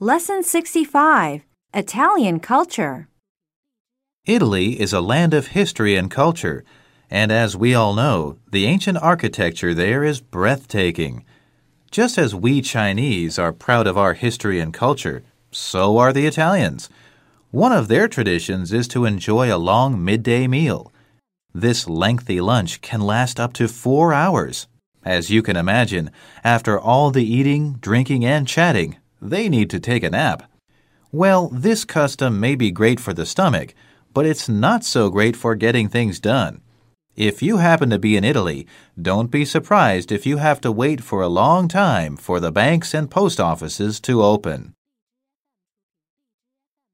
Lesson 65 Italian Culture. Italy is a land of history and culture, and as we all know, the ancient architecture there is breathtaking. Just as we Chinese are proud of our history and culture, so are the Italians. One of their traditions is to enjoy a long midday meal. This lengthy lunch can last up to four hours. As you can imagine, after all the eating, drinking, and chatting, they need to take a nap. Well, this custom may be great for the stomach, but it's not so great for getting things done. If you happen to be in Italy, don't be surprised if you have to wait for a long time for the banks and post offices to open.